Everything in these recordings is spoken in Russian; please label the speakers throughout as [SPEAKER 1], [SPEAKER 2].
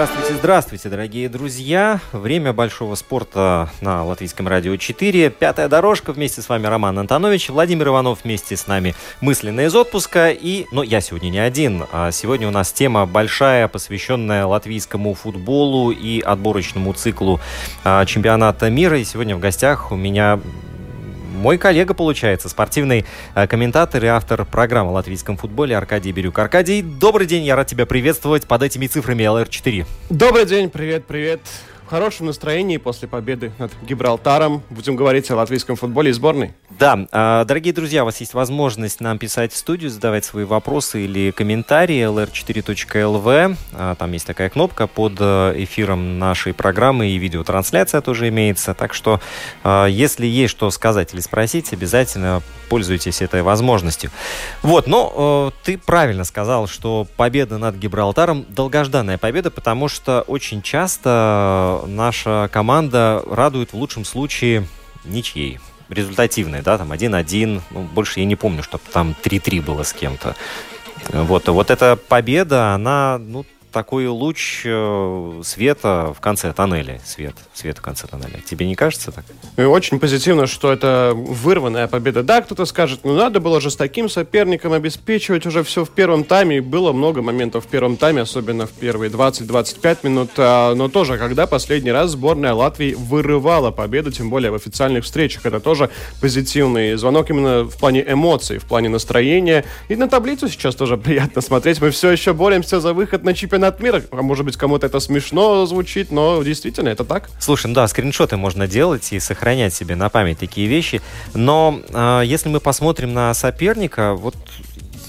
[SPEAKER 1] Здравствуйте, здравствуйте, дорогие друзья. Время большого спорта на Латвийском радио 4. Пятая дорожка. Вместе с вами Роман Антонович, Владимир Иванов вместе с нами мысленно из отпуска. И, но я сегодня не один. А сегодня у нас тема большая, посвященная латвийскому футболу и отборочному циклу а, чемпионата мира. И сегодня в гостях у меня мой коллега, получается, спортивный э, комментатор и автор программы о латвийском футболе Аркадий Бирюк. Аркадий, добрый день, я рад тебя приветствовать под этими цифрами ЛР4.
[SPEAKER 2] Добрый день, привет, привет хорошем настроении после победы над Гибралтаром. Будем говорить о латвийском футболе и сборной.
[SPEAKER 1] Да, а, дорогие друзья, у вас есть возможность нам писать в студию, задавать свои вопросы или комментарии lr4.lv. А, там есть такая кнопка под э, эфиром нашей программы и видеотрансляция тоже имеется. Так что, а, если есть что сказать или спросить, обязательно пользуйтесь этой возможностью. Вот, но э, ты правильно сказал, что победа над Гибралтаром долгожданная победа, потому что очень часто наша команда радует в лучшем случае ничьей результативной, да, там 1-1, ну, больше я не помню, чтобы там 3-3 было с кем-то. Вот, вот эта победа, она, ну, такой луч э, света в конце тоннеля. Свет, свет в конце тоннеля. Тебе не кажется так?
[SPEAKER 2] И очень позитивно, что это вырванная победа. Да, кто-то скажет, ну надо было же с таким соперником обеспечивать уже все в первом тайме. И было много моментов в первом тайме, особенно в первые 20-25 минут. А, но тоже, когда последний раз сборная Латвии вырывала победу, тем более в официальных встречах, это тоже позитивный звонок именно в плане эмоций, в плане настроения. И на таблицу сейчас тоже приятно смотреть. Мы все еще боремся за выход на чемпионат чемпионат мира. А может быть, кому-то это смешно звучит, но действительно это так.
[SPEAKER 1] Слушай, ну да, скриншоты можно делать и сохранять себе на память такие вещи. Но э, если мы посмотрим на соперника, вот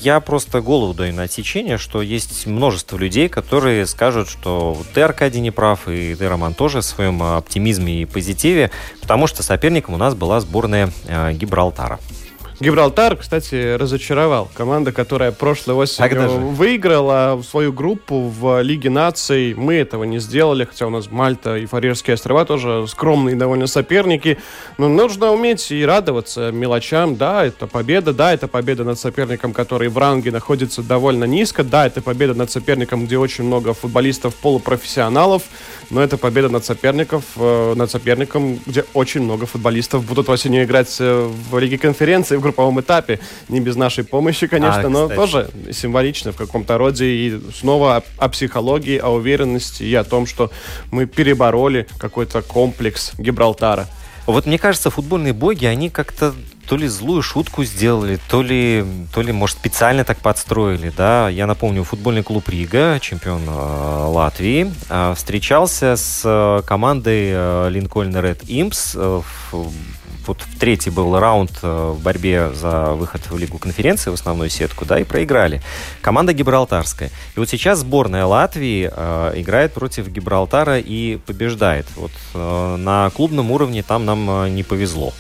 [SPEAKER 1] я просто голову даю на отсечение, что есть множество людей, которые скажут, что ты, Аркадий, не прав, и ты, Роман, тоже в своем оптимизме и позитиве, потому что соперником у нас была сборная э, Гибралтара.
[SPEAKER 2] Гибралтар, кстати, разочаровал. Команда, которая прошлой осенью выиграла свою группу в Лиге наций. Мы этого не сделали, хотя у нас Мальта и Фарерские острова тоже скромные довольно соперники. Но нужно уметь и радоваться мелочам. Да, это победа. Да, это победа над соперником, который в ранге находится довольно низко. Да, это победа над соперником, где очень много футболистов полупрофессионалов. Но это победа над соперников, э, над соперником, где очень много футболистов будут осенью играть э, в Лиге конференции в групповом этапе. Не без нашей помощи, конечно, а, но тоже символично в каком-то роде. И снова о, о психологии, о уверенности и о том, что мы перебороли какой-то комплекс Гибралтара.
[SPEAKER 1] Вот мне кажется, футбольные боги, они как-то то ли злую шутку сделали, то ли, то ли, может, специально так подстроили, да. Я напомню, футбольный клуб Рига, чемпион э, Латвии, э, встречался с э, командой э, Линкольн Ред Импс э, вот в третий был раунд э, в борьбе за выход в Лигу конференции, в основную сетку, да, и проиграли. Команда Гибралтарская. И вот сейчас сборная Латвии э, играет против Гибралтара и побеждает. Вот э, на клубном уровне там нам э, не повезло.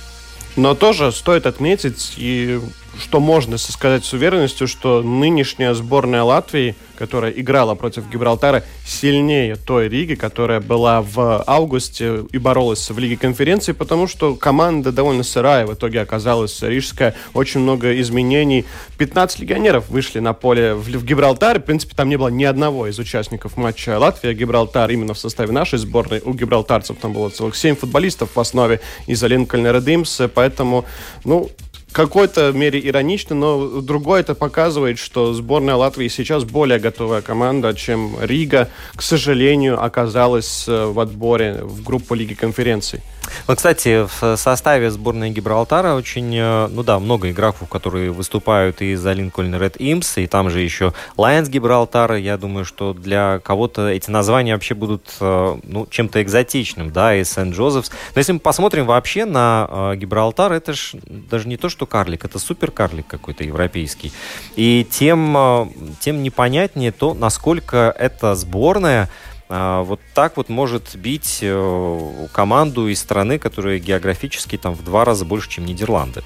[SPEAKER 2] Но тоже стоит отметить, и что можно сказать с уверенностью, что нынешняя сборная Латвии, которая играла против Гибралтара, сильнее той Риги, которая была в августе и боролась в Лиге конференции, потому что команда довольно сырая в итоге оказалась рижская. Очень много изменений. 15 легионеров вышли на поле в, в Гибралтаре. В принципе, там не было ни одного из участников матча Латвия-Гибралтар именно в составе нашей сборной. У гибралтарцев там было целых 7 футболистов в основе из Линкольна Red Imps. Поэтому, ну, какой-то мере иронично, но другое это показывает, что сборная Латвии сейчас более готовая команда, чем Рига, к сожалению, оказалась э, в отборе в группу Лиги конференций.
[SPEAKER 1] Ну, кстати, в составе сборной Гибралтара очень, э, ну да, много игроков, которые выступают и за Линкольн Red Imps, и там же еще Lions Гибралтара. Я думаю, что для кого-то эти названия вообще будут э, ну, чем-то экзотичным, да, и Сент-Джозефс. Но если мы посмотрим вообще на э, Гибралтар, это же даже не то, что карлик, это супер карлик какой-то европейский. И тем, тем непонятнее то, насколько эта сборная вот так вот может бить э, команду из страны, которая географически там в два раза больше, чем Нидерланды.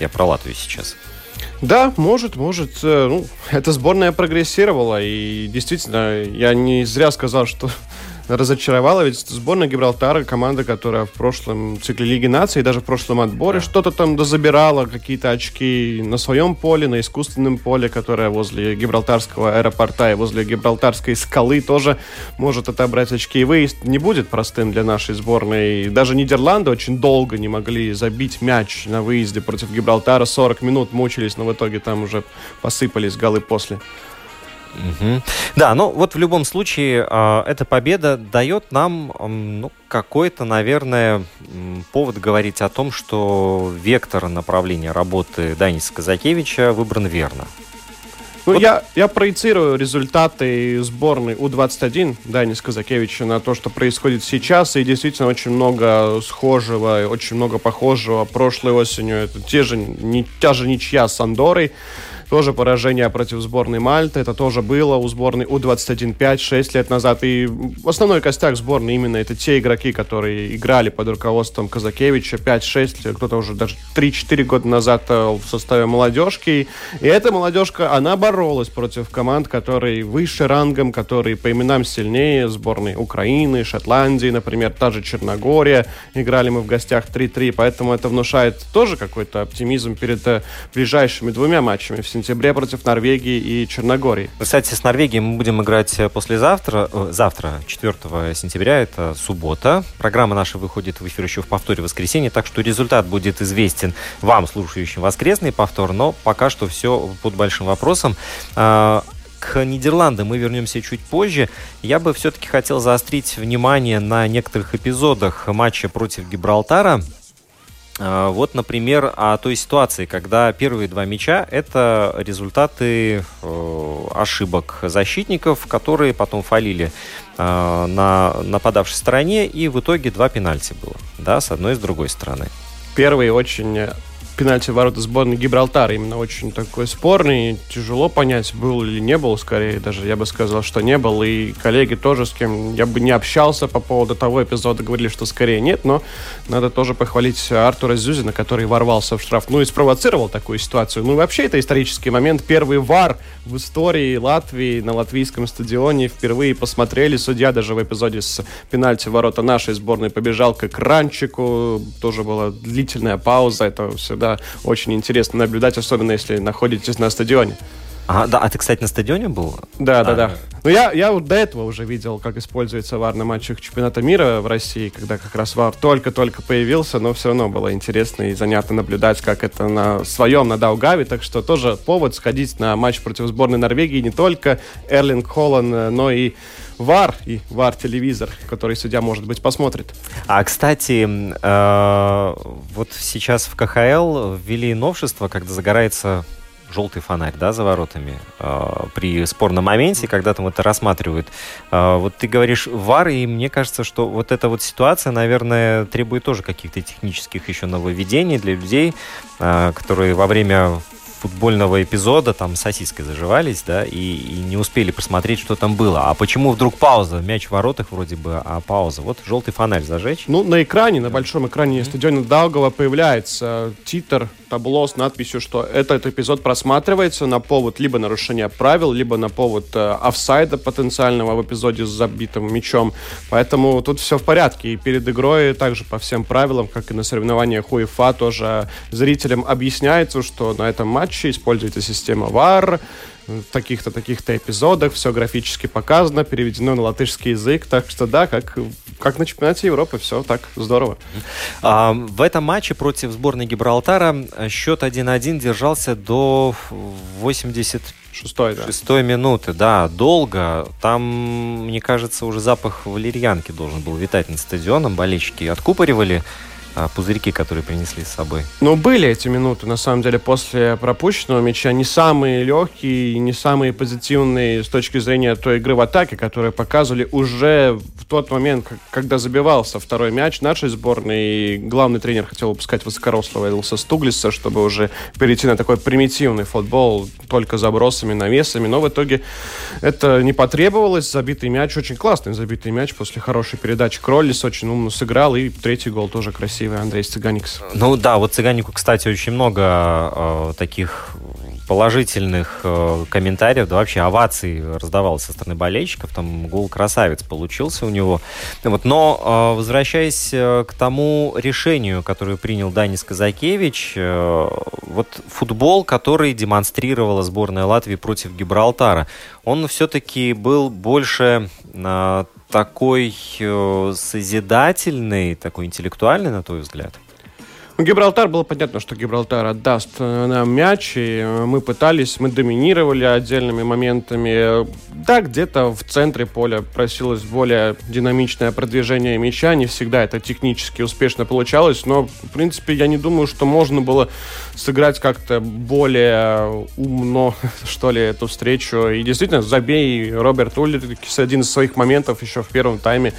[SPEAKER 1] Я про Латвию сейчас.
[SPEAKER 2] Да, может, может. Э, ну, эта сборная прогрессировала, и действительно, я не зря сказал, что разочаровала, ведь сборная Гибралтара, команда, которая в прошлом цикле Лиги Наций, даже в прошлом отборе да. что-то там дозабирала, какие-то очки на своем поле, на искусственном поле, которое возле Гибралтарского аэропорта и возле Гибралтарской скалы тоже может отобрать очки. И выезд не будет простым для нашей сборной. Даже Нидерланды очень долго не могли забить мяч на выезде против Гибралтара. 40 минут мучились, но в итоге там уже посыпались голы после.
[SPEAKER 1] Угу. Да, ну вот в любом случае э, эта победа дает нам э, ну, какой-то, наверное, повод говорить о том, что вектор направления работы Даниса Казакевича выбран верно.
[SPEAKER 2] Ну, вот. я, я проецирую результаты сборной У-21 Данис Казакевича на то, что происходит сейчас, и действительно очень много схожего, очень много похожего прошлой осенью. Это те же, не, та же ничья с Андорой, тоже поражение против сборной Мальты. Это тоже было у сборной У-21 5-6 лет назад. И основной костяк сборной именно это те игроки, которые играли под руководством Казакевича 5-6, кто-то уже даже 3-4 года назад э, в составе молодежки. И эта молодежка, она боролась против команд, которые выше рангом, которые по именам сильнее. Сборной Украины, Шотландии, например, та же Черногория. Играли мы в гостях 3-3, поэтому это внушает тоже какой-то оптимизм перед э, ближайшими двумя матчами в сентябре против Норвегии и Черногории.
[SPEAKER 1] Кстати, с Норвегией мы будем играть послезавтра, э, завтра, 4 сентября, это суббота. Программа наша выходит в эфир еще в повторе воскресенья, так что результат будет известен вам, слушающим воскресный повтор, но пока что все под большим вопросом. А, к Нидерландам мы вернемся чуть позже. Я бы все-таки хотел заострить внимание на некоторых эпизодах матча против Гибралтара. А, вот, например, о той ситуации, когда первые два мяча – это результаты э, ошибок защитников, которые потом фалили э, на нападавшей стороне, и в итоге два пенальти было, да, с одной и с другой стороны.
[SPEAKER 2] Первый очень пенальти в ворота сборной Гибралтара именно очень такой спорный. Тяжело понять, был или не был, скорее даже я бы сказал, что не был. И коллеги тоже, с кем я бы не общался по поводу того эпизода, говорили, что скорее нет. Но надо тоже похвалить Артура Зюзина, который ворвался в штраф. Ну и спровоцировал такую ситуацию. Ну вообще это исторический момент. Первый вар в истории Латвии на латвийском стадионе впервые посмотрели. Судья даже в эпизоде с пенальти ворота нашей сборной побежал к экранчику. Тоже была длительная пауза. Это всегда всегда очень интересно наблюдать, особенно если находитесь на стадионе.
[SPEAKER 1] А, да, а ты, кстати, на стадионе был?
[SPEAKER 2] Да, а, да, да. Ну, я, я вот до этого уже видел, как используется ВАР на матчах чемпионата мира в России, когда как раз ВАР только-только появился, но все равно было интересно и занятно наблюдать, как это на своем, на Даугаве, так что тоже повод сходить на матч против сборной Норвегии не только Эрлинг Холлан, но и ВАР и ВАР-телевизор, который судья, может быть, посмотрит.
[SPEAKER 1] А, кстати, э, вот сейчас в КХЛ ввели новшество, когда загорается желтый фонарь, да, за воротами э, при спорном моменте, когда там это рассматривают. Э, вот ты говоришь ВАР, и мне кажется, что вот эта вот ситуация, наверное, требует тоже каких-то технических еще нововведений для людей, э, которые во время футбольного эпизода там сосиской заживались, да, и, и не успели посмотреть, что там было. А почему вдруг пауза? Мяч в воротах вроде бы, а пауза. Вот желтый фонарь зажечь.
[SPEAKER 2] Ну, на экране, на большом экране mm-hmm. стадиона Даугава появляется титр табло с надписью, что этот эпизод просматривается на повод либо нарушения правил, либо на повод э, офсайда потенциального в эпизоде с забитым мячом. Поэтому тут все в порядке. И перед игрой также по всем правилам, как и на соревнованиях УЕФА, тоже зрителям объясняется, что на этом матче используется система VAR, в таких-то, таких-то эпизодах, все графически показано, переведено на латышский язык, так что да, как, как на чемпионате Европы, все так здорово.
[SPEAKER 1] А, в этом матче против сборной Гибралтара счет 1-1 держался до 80
[SPEAKER 2] Шестой, да.
[SPEAKER 1] Шестой минуты, да, долго. Там, мне кажется, уже запах валерьянки должен был витать над стадионом. Болельщики откупоривали пузырьки, которые принесли с собой.
[SPEAKER 2] Ну, были эти минуты, на самом деле, после пропущенного мяча. Не самые легкие, не самые позитивные с точки зрения той игры в атаке, которые показывали уже в тот момент, когда забивался второй мяч нашей сборной. И главный тренер хотел выпускать высокорослого Элса Стуглиса, чтобы уже перейти на такой примитивный футбол, только забросами, навесами. Но в итоге это не потребовалось. Забитый мяч, очень классный забитый мяч после хорошей передачи. Кроллис очень умно сыграл. И третий гол тоже красивый красивый Андрей Цыганикс.
[SPEAKER 1] Ну да, вот Цыганику, кстати, очень много э, таких положительных э, комментариев, да вообще оваций раздавалось со стороны болельщиков, там гол красавец получился у него. Вот, но э, возвращаясь э, к тому решению, которое принял Данис Казакевич, э, вот футбол, который демонстрировала сборная Латвии против Гибралтара, он все-таки был больше э, такой э, созидательный, такой интеллектуальный, на твой взгляд?
[SPEAKER 2] Ну, Гибралтар было понятно, что Гибралтар отдаст э, нам мяч, и э, мы пытались, мы доминировали отдельными моментами. Да, где-то в центре поля просилось более динамичное продвижение мяча, не всегда это технически успешно получалось, но, в принципе, я не думаю, что можно было сыграть как-то более умно, что ли, эту встречу. И действительно, забей Роберт Ульрикс один из своих моментов еще в первом тайме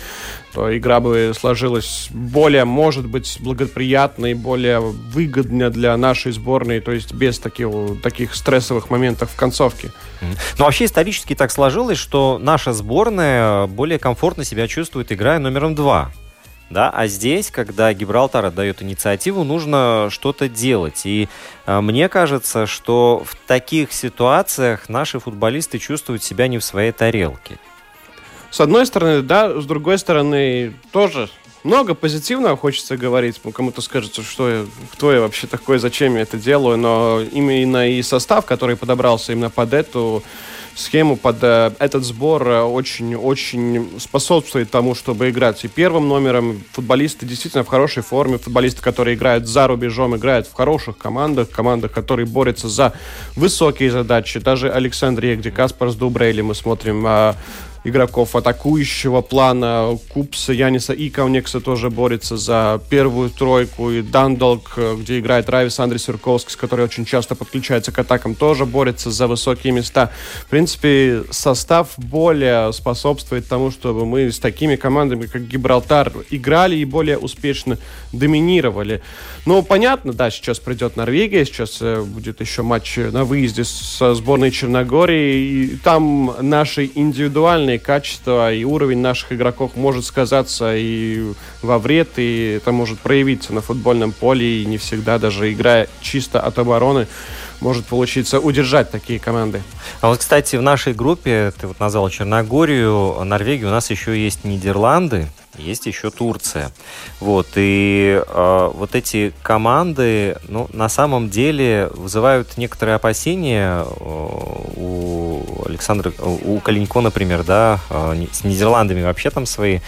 [SPEAKER 2] то игра бы сложилась более, может быть, благоприятной, более выгодной для нашей сборной, то есть без таких, таких стрессовых моментов в концовке.
[SPEAKER 1] Ну, вообще исторически так сложилось, что наша сборная более комфортно себя чувствует, играя номером два. Да, а здесь, когда Гибралтар отдает инициативу, нужно что-то делать. И э, мне кажется, что в таких ситуациях наши футболисты чувствуют себя не в своей тарелке.
[SPEAKER 2] С одной стороны, да, с другой стороны, тоже много позитивного хочется говорить. Кому-то скажется, что я, кто я вообще такой, зачем я это делаю, но именно и состав, который подобрался именно под эту схему, под э, этот сбор очень-очень э, способствует тому, чтобы играть и первым номером. Футболисты действительно в хорошей форме, футболисты, которые играют за рубежом, играют в хороших командах, командах, которые борются за высокие задачи. Даже Александр Егди, Каспарс Дубрейли мы смотрим а, игроков атакующего плана. Купса, Яниса и Кауникса тоже борется за первую тройку. И Дандалк, где играет Райвис Андрей Сюрковский, который очень часто подключается к атакам, тоже борется за высокие места. В принципе, состав более способствует тому, чтобы мы с такими командами, как Гибралтар, играли и более успешно доминировали. Ну, понятно, да, сейчас придет Норвегия, сейчас э, будет еще матч на выезде со сборной Черногории, и там наши индивидуальные качества и уровень наших игроков может сказаться и во вред, и это может проявиться на футбольном поле, и не всегда даже играя чисто от обороны может получиться удержать такие команды.
[SPEAKER 1] А вот, кстати, в нашей группе, ты вот назвал Черногорию, Норвегию, у нас еще есть Нидерланды, есть еще Турция. Вот, и э, вот эти команды, ну, на самом деле вызывают некоторые опасения э, у Александра, у Калинько, например, да, э, с Нидерландами вообще там свои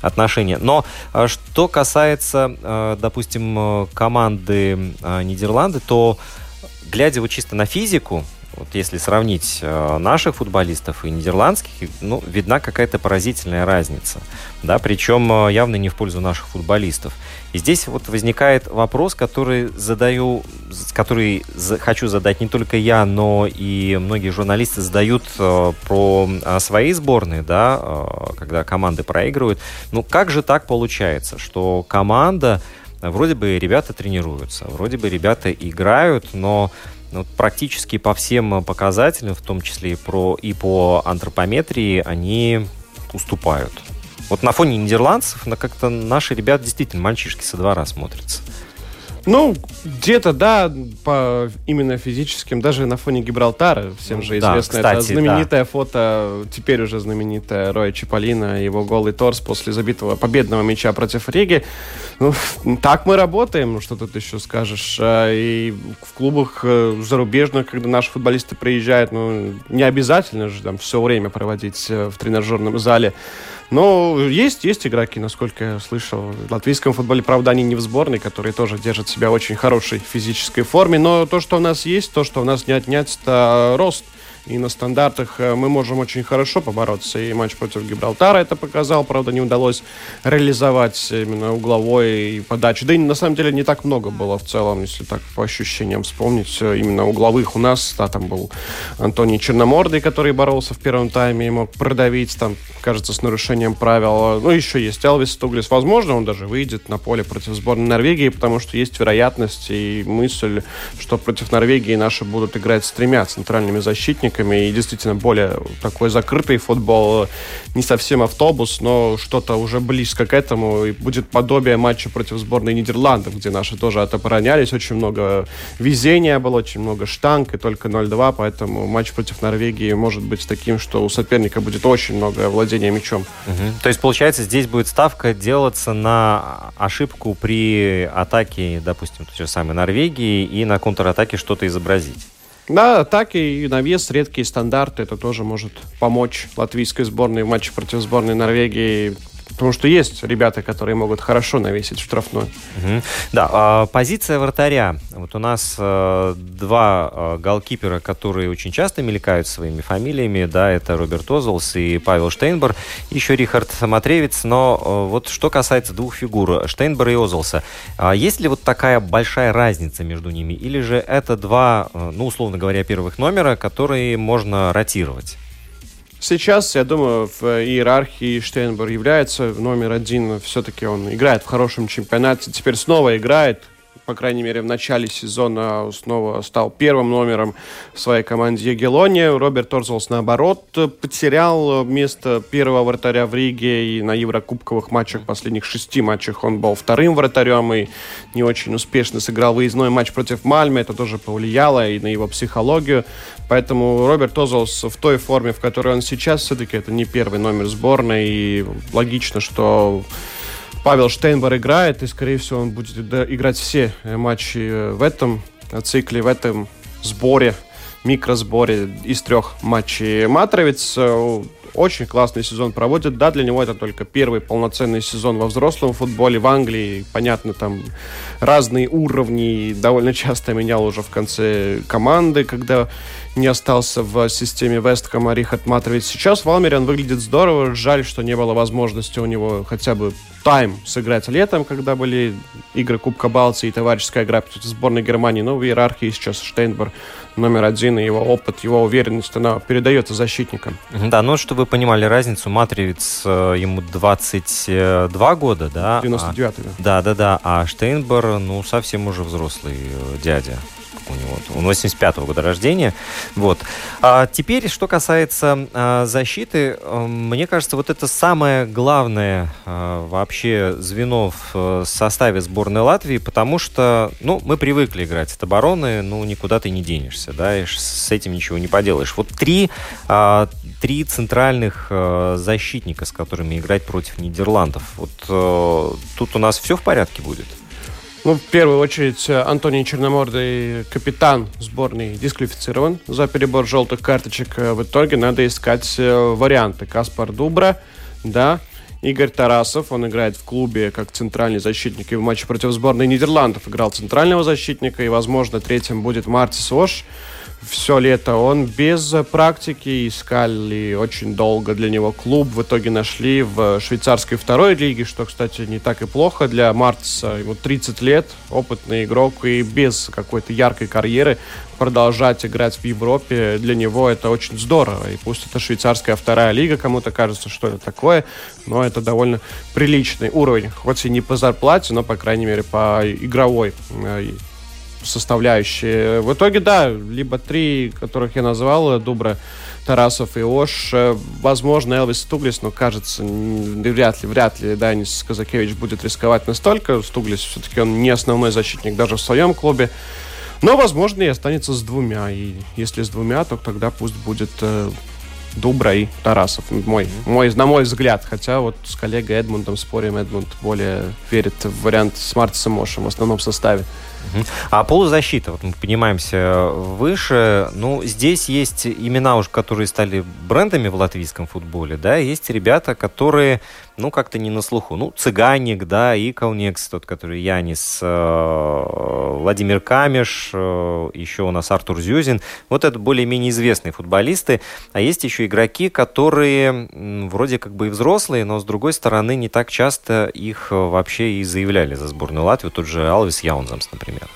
[SPEAKER 1] отношения. Но что касается, допустим, команды Нидерланды, то глядя вот чисто на физику, вот если сравнить э, наших футболистов и нидерландских, ну, видна какая-то поразительная разница. Да, причем э, явно не в пользу наших футболистов. И здесь вот возникает вопрос, который задаю, который хочу задать не только я, но и многие журналисты задают э, про э, свои сборные, да, когда команды проигрывают. Ну, как же так получается, что команда вроде бы ребята тренируются, вроде бы ребята играют, но ну, вот практически по всем показателям, в том числе и, про, и по антропометрии, они уступают. Вот на фоне нидерландцев, на как-то наши ребята действительно мальчишки со двора смотрятся.
[SPEAKER 2] Ну, где-то, да, по именно физическим, даже на фоне Гибралтара, всем же известно, да, кстати, это знаменитое да. фото, теперь уже знаменитое Роя Чиполлино, его голый торс после забитого победного мяча против Риги. Ну, так мы работаем, что тут еще скажешь. А, и в клубах э, зарубежных, когда наши футболисты приезжают, ну, не обязательно же там все время проводить э, в тренажерном зале. Но есть, есть игроки, насколько я слышал. В латвийском футболе, правда, они не в сборной, которые тоже держат себя в очень хорошей физической форме. Но то, что у нас есть, то, что у нас не отнять, это рост И на стандартах э, мы можем очень хорошо побороться. И матч против Гибралтара это показал. Правда, не удалось реализовать именно угловой и подачи. Да и на самом деле не так много было в целом, если так по ощущениям вспомнить. Э, именно угловых у нас. Да, там был Антоний Черномордый, который боролся в первом тайме и мог продавить, там, кажется, с нарушением правил. Ну, еще есть Элвис Туглис. Возможно, он даже выйдет на поле против сборной Норвегии, потому что есть вероятность и мысль, что против Норвегии наши будут играть с тремя центральными защитниками соперниками. И действительно более такой закрытый футбол. Не совсем автобус, но что-то уже близко к этому. И будет подобие матча против сборной Нидерландов, где наши тоже отоборонялись. Очень много везения было, очень много штанг и только 0-2. Поэтому матч против Норвегии может быть таким, что у соперника будет очень много владения мячом.
[SPEAKER 1] Угу. То есть, получается, здесь будет ставка делаться на ошибку при атаке, допустим, той же самой Норвегии и на контратаке что-то изобразить.
[SPEAKER 2] Да, так и навес, редкие стандарты, это тоже может помочь латвийской сборной в матче против сборной Норвегии Потому что есть ребята, которые могут хорошо навесить штрафной.
[SPEAKER 1] Угу. Да, э, позиция вратаря. Вот у нас э, два э, голкипера, которые очень часто мелькают своими фамилиями. Да, это Роберт Озолс и Павел Штейнбер. Еще Рихард Матревец. Но э, вот что касается двух фигур, Штейнбера и Озолса. Э, есть ли вот такая большая разница между ними? Или же это два, ну, условно говоря, первых номера, которые можно ротировать?
[SPEAKER 2] Сейчас, я думаю, в иерархии Штейнбер является номер один. Все-таки он играет в хорошем чемпионате. Теперь снова играет по крайней мере, в начале сезона снова стал первым номером в своей команде Егелони. Роберт Торзелс, наоборот, потерял место первого вратаря в Риге и на еврокубковых матчах, последних шести матчах он был вторым вратарем и не очень успешно сыграл выездной матч против Мальмы. Это тоже повлияло и на его психологию. Поэтому Роберт Торзелс в той форме, в которой он сейчас, все-таки это не первый номер сборной. И логично, что Павел Штейнбер играет, и, скорее всего, он будет играть все э, матчи э, в этом цикле, в этом сборе, микросборе из трех матчей. Матровец э, очень классный сезон проводит. Да, для него это только первый полноценный сезон во взрослом футболе в Англии. Понятно, там разные уровни. Довольно часто менял уже в конце команды, когда не остался в системе Вестхэма Рихард Матрович. Сейчас в Алмере он выглядит здорово. Жаль, что не было возможности у него хотя бы тайм сыграть летом, когда были игры Кубка Балтии и товарищеская игра против сборной Германии. Но в иерархии сейчас Штейнбер номер один, и его опыт, его уверенность, она передается защитникам.
[SPEAKER 1] Да, ну, чтобы вы понимали разницу, Матривец, э, ему 22 года, да?
[SPEAKER 2] 99-й,
[SPEAKER 1] а, да. Да, да, да, а Штейнбер, ну, совсем уже взрослый э, дядя у него. Он 85-го года рождения. Вот. А теперь, что касается а, защиты, а, мне кажется, вот это самое главное а, вообще звено в а, составе сборной Латвии, потому что, ну, мы привыкли играть от обороны, ну, никуда ты не денешься, да, и с этим ничего не поделаешь. Вот три, а, три центральных а, защитника, с которыми играть против Нидерландов. Вот а, тут у нас все в порядке будет?
[SPEAKER 2] Ну, в первую очередь, э, Антоний Черномордый, капитан сборной, дисквалифицирован за перебор желтых карточек. Э, в итоге надо искать э, варианты. Каспар Дубра, да, Игорь Тарасов, он играет в клубе как центральный защитник и в матче против сборной Нидерландов играл центрального защитника, и, возможно, третьим будет Мартис Ош все лето он без практики, искали очень долго для него клуб, в итоге нашли в швейцарской второй лиге, что, кстати, не так и плохо для Мартиса, ему 30 лет, опытный игрок, и без какой-то яркой карьеры продолжать играть в Европе, для него это очень здорово, и пусть это швейцарская вторая лига, кому-то кажется, что это такое, но это довольно приличный уровень, хоть и не по зарплате, но, по крайней мере, по игровой э, составляющие. В итоге, да, либо три, которых я назвал, Дубра, Тарасов и Ош. Возможно, Элвис Стуглис, но кажется, вряд ли, вряд ли Данис Казакевич будет рисковать настолько. Стуглис все-таки он не основной защитник даже в своем клубе. Но, возможно, и останется с двумя. И если с двумя, то тогда пусть будет э, Дубра и Тарасов. Мой, мой, на мой взгляд. Хотя вот с коллегой Эдмундом спорим, Эдмунд более верит в вариант с Мартисом Мошем в основном составе.
[SPEAKER 1] А полузащита, вот мы поднимаемся выше, ну, здесь есть имена уже, которые стали брендами в латвийском футболе, да, есть ребята, которые, ну, как-то не на слуху. Ну, Цыганик, да, Иколникс, тот, который Янис, э, Владимир Камеш, э, еще у нас Артур Зюзин. Вот это более-менее известные футболисты. А есть еще игроки, которые вроде как бы и взрослые, но, с другой стороны, не так часто их вообще и заявляли за сборную Латвии. Тот же Алвис Яунзамс, например.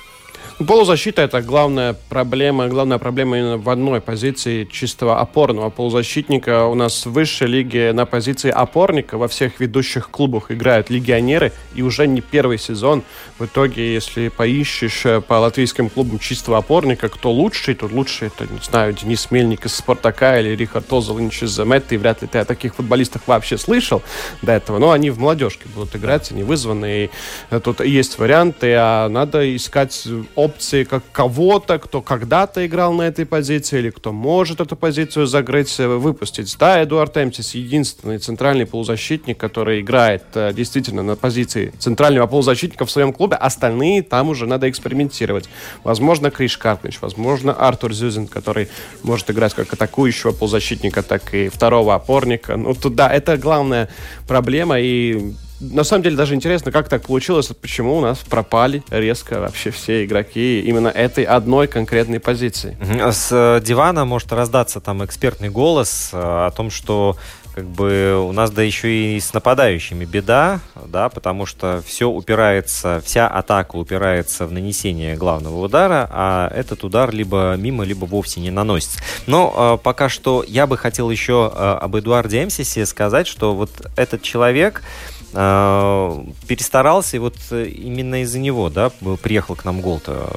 [SPEAKER 2] Полузащита это главная проблема, главная проблема именно в одной позиции чистого опорного полузащитника. У нас в высшей лиге на позиции опорника во всех ведущих клубах играют легионеры, и уже не первый сезон. В итоге, если поищешь э, по латвийским клубам чистого опорника, кто лучший, то лучший, это, не знаю, Денис Мельник из Спартака или Рихард Озелинч из Метты. Вряд ли ты о таких футболистах вообще слышал до этого. Но они в молодежке будут играть, они вызваны. И тут есть варианты, а надо искать опции как кого-то, кто когда-то играл на этой позиции или кто может эту позицию закрыть, э, выпустить. Да, Эдуард Эмтис единственный центральный полузащитник, который играет э, действительно на позиции центрального полузащитника в своем клубе. Остальные там уже надо экспериментировать. Возможно, Криш Карпнич, возможно, Артур Зюзин, который может играть как атакующего полузащитника, так и второго опорника. Ну, тут, да, это главная проблема, и на самом деле даже интересно, как так получилось, почему у нас пропали резко вообще все игроки именно этой одной конкретной позиции.
[SPEAKER 1] С э, дивана может раздаться там экспертный голос э, о том, что как бы у нас да еще и с нападающими беда, да, потому что все упирается, вся атака упирается в нанесение главного удара, а этот удар либо мимо, либо вовсе не наносится. Но э, пока что я бы хотел еще э, об Эдуарде Эмсисе сказать, что вот этот человек, э, перестарался, и вот э, именно из-за него, да, приехал к нам гол-то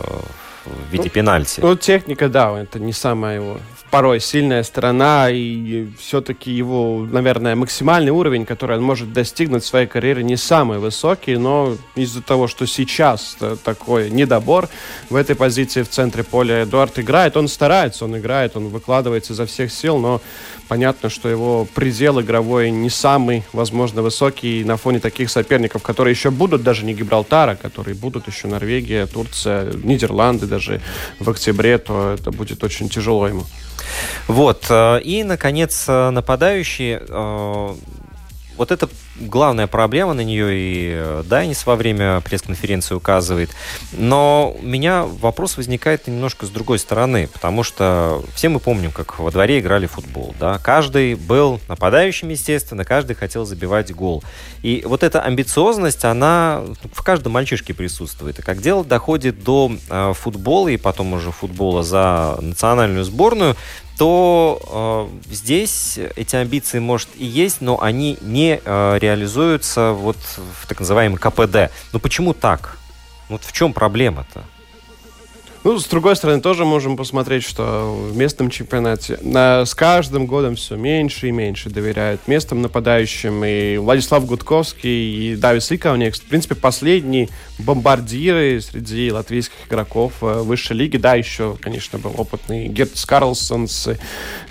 [SPEAKER 1] э, в виде
[SPEAKER 2] ну,
[SPEAKER 1] пенальти.
[SPEAKER 2] Ну, техника, да, это не самая его порой сильная сторона, и все-таки его, наверное, максимальный уровень, который он может достигнуть в своей карьере, не самый высокий, но из-за того, что сейчас такой недобор в этой позиции в центре поля Эдуард играет, он старается, он играет, он выкладывается изо всех сил, но понятно, что его предел игровой не самый, возможно, высокий на фоне таких соперников, которые еще будут даже не Гибралтара, которые будут еще Норвегия, Турция, Нидерланды даже в октябре, то это будет очень тяжело ему.
[SPEAKER 1] Вот. Э, и, наконец, э, нападающий э, вот это главная проблема, на нее и Дайнис во время пресс-конференции указывает. Но у меня вопрос возникает немножко с другой стороны, потому что все мы помним, как во дворе играли в футбол. Да? Каждый был нападающим, естественно, каждый хотел забивать гол. И вот эта амбициозность, она в каждом мальчишке присутствует. И как дело доходит до э, футбола и потом уже футбола за национальную сборную, то э, здесь эти амбиции, может, и есть, но они не э, реализуются вот в так называемом КПД. Ну почему так? Вот в чем проблема-то?
[SPEAKER 2] Ну, с другой стороны, тоже можем посмотреть, что в местном чемпионате на, с каждым годом все меньше и меньше доверяют местным нападающим. И Владислав Гудковский, и Давис Иковник, в принципе, последние бомбардиры среди латвийских игроков э, высшей лиги. Да, еще, конечно, был опытный Гертс Карлсонс,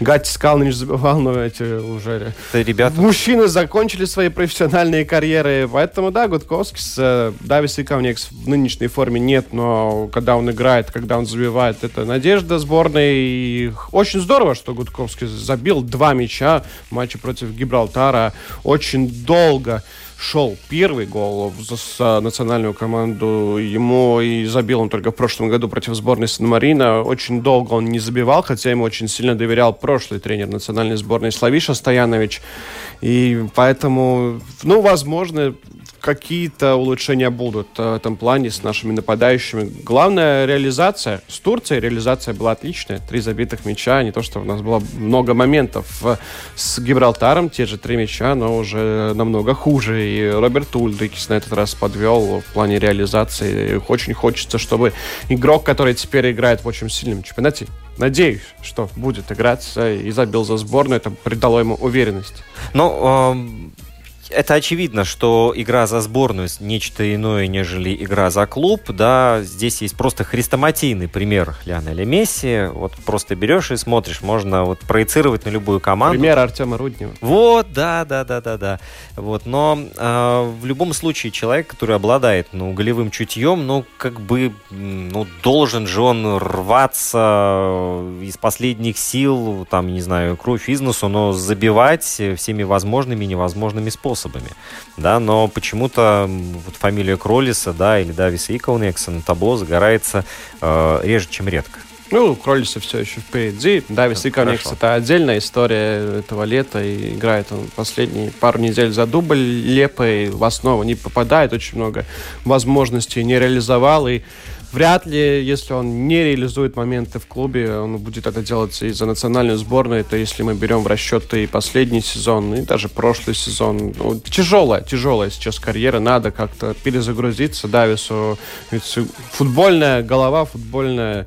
[SPEAKER 2] Гатис Калнич забивал, но эти уже ребята... мужчины закончили свои профессиональные карьеры. Поэтому, да, Гудковский с э, Давис Иковник в нынешней форме нет, но когда он играет, когда он забивает. Это надежда сборной. И очень здорово, что Гудковский забил два мяча в матче против Гибралтара. Очень долго шел первый гол за национальную команду. Ему и забил он только в прошлом году против сборной Сан-Марина. Очень долго он не забивал, хотя ему очень сильно доверял прошлый тренер национальной сборной Славиша Стоянович. И поэтому, ну, возможно, какие-то улучшения будут в этом плане с нашими нападающими. Главная реализация. С Турцией реализация была отличная. Три забитых мяча. Не то, что у нас было много моментов с Гибралтаром. Те же три мяча, но уже намного хуже. И Роберт Ульдрикис на этот раз подвел в плане реализации. Очень хочется, чтобы игрок, который теперь играет в очень сильном чемпионате, надеюсь, что будет играть и забил за сборную. Это придало ему уверенность.
[SPEAKER 1] Ну, это очевидно, что игра за сборную нечто иное, нежели игра за клуб. Да, здесь есть просто хрестоматийный пример Лионеля Месси. Вот просто берешь и смотришь, можно вот проецировать на любую команду.
[SPEAKER 2] Пример Артема Руднева.
[SPEAKER 1] Вот, да, да, да, да, да. Вот, но э, в любом случае человек, который обладает, ну, голевым чутьем, ну, как бы, ну, должен же он рваться из последних сил, там, не знаю, кровь из носу, но забивать всеми возможными и невозможными способами способами, да, но почему-то вот фамилия Кролиса, да, или Дависа Иколнекса на табло загорается э, реже, чем редко.
[SPEAKER 2] Ну, Кролиса все еще впереди. Давис Иконекс это отдельная история этого лета. И играет он последние пару недель за дубль лепой. В основу не попадает. Очень много возможностей не реализовал. И вряд ли, если он не реализует моменты в клубе, он будет это делать и за национальную сборную. Это если мы берем в расчет и последний сезон, и даже прошлый сезон. Ну, тяжелая, тяжелая сейчас карьера. Надо как-то перезагрузиться Давису. Ведь футбольная голова, футбольная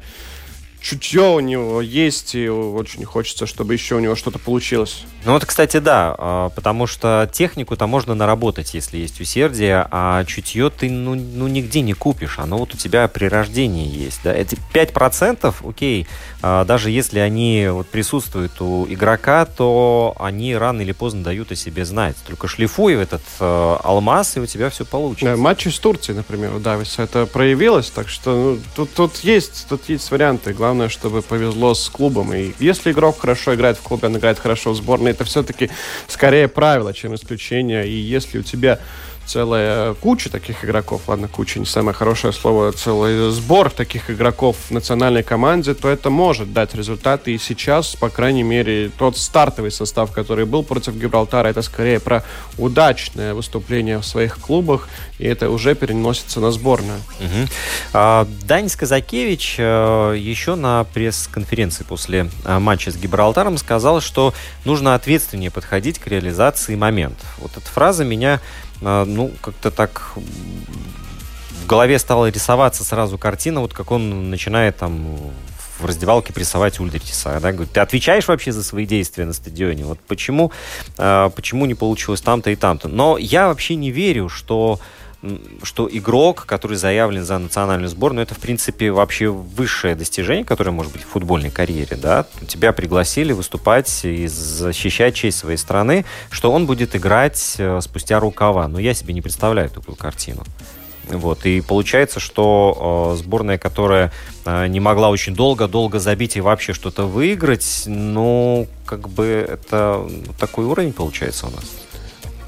[SPEAKER 2] чутье у него есть, и очень хочется, чтобы еще у него что-то получилось.
[SPEAKER 1] Ну вот, кстати, да, а, потому что технику-то можно наработать, если есть усердие, а чутье ты ну, ну нигде не купишь, оно вот у тебя при рождении есть. Да? Эти 5%, окей, а, даже если они вот присутствуют у игрока, то они рано или поздно дают о себе знать. Только шлифуй этот э, алмаз, и у тебя все получится. Да,
[SPEAKER 2] матчи с Турцией, например, у Дависа это проявилось, так что ну, тут, тут, есть, тут есть варианты. Главное, чтобы повезло с клубом. И если игрок хорошо играет в клубе, он играет хорошо в сборной, это все-таки скорее правило, чем исключение. И если у тебя целая куча таких игроков, ладно, куча не самое хорошее слово, целый сбор таких игроков в национальной команде, то это может дать результаты. И сейчас, по крайней мере, тот стартовый состав, который был против Гибралтара, это скорее про удачное выступление в своих клубах, и это уже переносится на сборную.
[SPEAKER 1] Угу. А, Данис Казакевич э, еще на пресс-конференции после э, матча с Гибралтаром сказал, что нужно ответственнее подходить к реализации моментов. Вот эта фраза меня а, ну, как-то так в голове стала рисоваться сразу картина, вот как он начинает там в раздевалке прессовать Ульдриса. Да? Говорит, ты отвечаешь вообще за свои действия на стадионе? Вот почему, э, почему не получилось там-то и там-то? Но я вообще не верю, что что игрок, который заявлен за национальную сборную, это, в принципе, вообще высшее достижение, которое может быть в футбольной карьере, да, тебя пригласили выступать и защищать честь своей страны, что он будет играть э, спустя рукава. Но я себе не представляю такую картину. Вот, и получается, что э, сборная, которая э, не могла очень долго-долго забить и вообще что-то выиграть, ну, как бы это такой уровень получается у нас.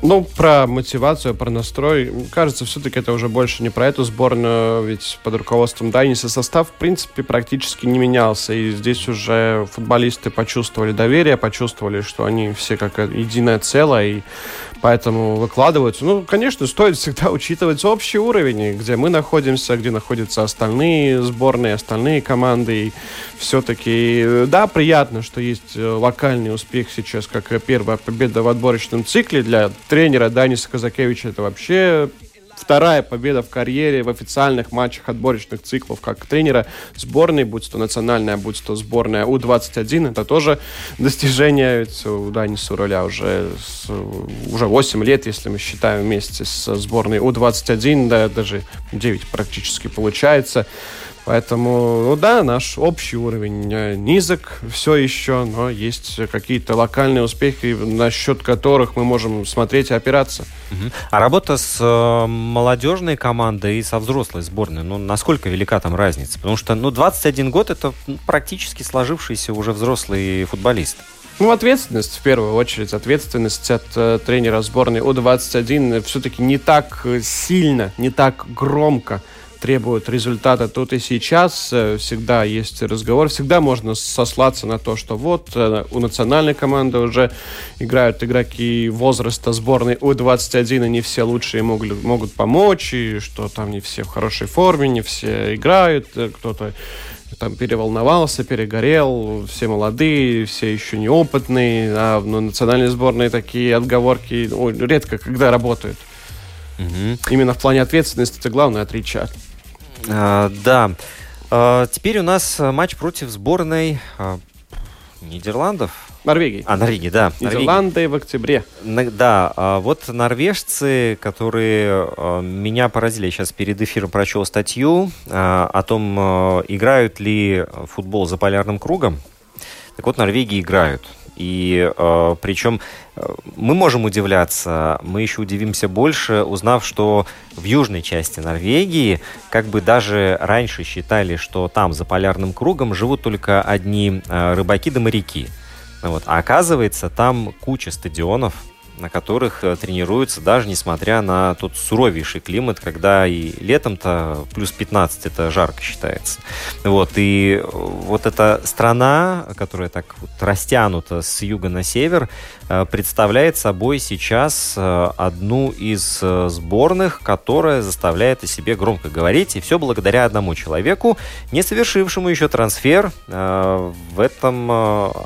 [SPEAKER 2] Ну, про мотивацию, про настрой. Кажется, все-таки это уже больше не про эту сборную, ведь под руководством Дайниса состав, в принципе, практически не менялся. И здесь уже футболисты почувствовали доверие, почувствовали, что они все как единое целое, и поэтому выкладываются. Ну, конечно, стоит всегда учитывать общий уровень, где мы находимся, где находятся остальные сборные, остальные команды. И все-таки, да, приятно, что есть э, локальный успех сейчас, как первая победа в отборочном цикле для тренера Даниса Казакевича. Это вообще вторая победа в карьере в официальных матчах отборочных циклов как тренера сборной, будь то национальная, будь то сборная У-21. Это тоже достижение. У Даниса Руля уже, уже 8 лет, если мы считаем вместе с сборной У-21, да, даже 9 практически получается. Поэтому, ну да, наш общий уровень э, низок все еще, но есть какие-то локальные успехи, насчет которых мы можем смотреть и опираться.
[SPEAKER 1] Угу. А работа с э, молодежной командой и со взрослой сборной, ну, насколько велика там разница? Потому что, ну, 21 год это ну, практически сложившийся уже взрослый футболист.
[SPEAKER 2] Ну, ответственность, в первую очередь, ответственность от э, тренера сборной У-21 все-таки не так сильно, не так громко требуют результата тут и сейчас. Э, всегда есть разговор, всегда можно сослаться на то, что вот э, у национальной команды уже играют игроки возраста сборной У-21, и не все лучшие могут, могут помочь, и что там не все в хорошей форме, не все играют, э, кто-то там переволновался, перегорел, все молодые, все еще неопытные, а ну, национальные сборные такие отговорки ой, редко когда работают. Угу. Именно в плане ответственности это главное отличие.
[SPEAKER 1] А, да. А, теперь у нас матч против сборной а, Нидерландов.
[SPEAKER 2] Норвегии.
[SPEAKER 1] А, Норвегии, да.
[SPEAKER 2] Нидерланды Норвегии. в октябре.
[SPEAKER 1] Да, а вот норвежцы, которые а, меня поразили, я сейчас перед эфиром прочел статью а, о том, играют ли футбол за полярным кругом. Так вот, Норвегии играют. И э, причем э, мы можем удивляться, мы еще удивимся больше, узнав, что в южной части Норвегии как бы даже раньше считали, что там за полярным кругом живут только одни э, рыбаки да моряки. Вот. А оказывается, там куча стадионов, на которых э, тренируются даже несмотря на тот суровейший климат, когда и летом-то плюс 15 это жарко считается. Вот, и вот эта страна, которая так вот растянута с юга на север, э, представляет собой сейчас э, одну из сборных, которая заставляет о себе громко говорить, и все благодаря одному человеку, не совершившему еще трансфер в этом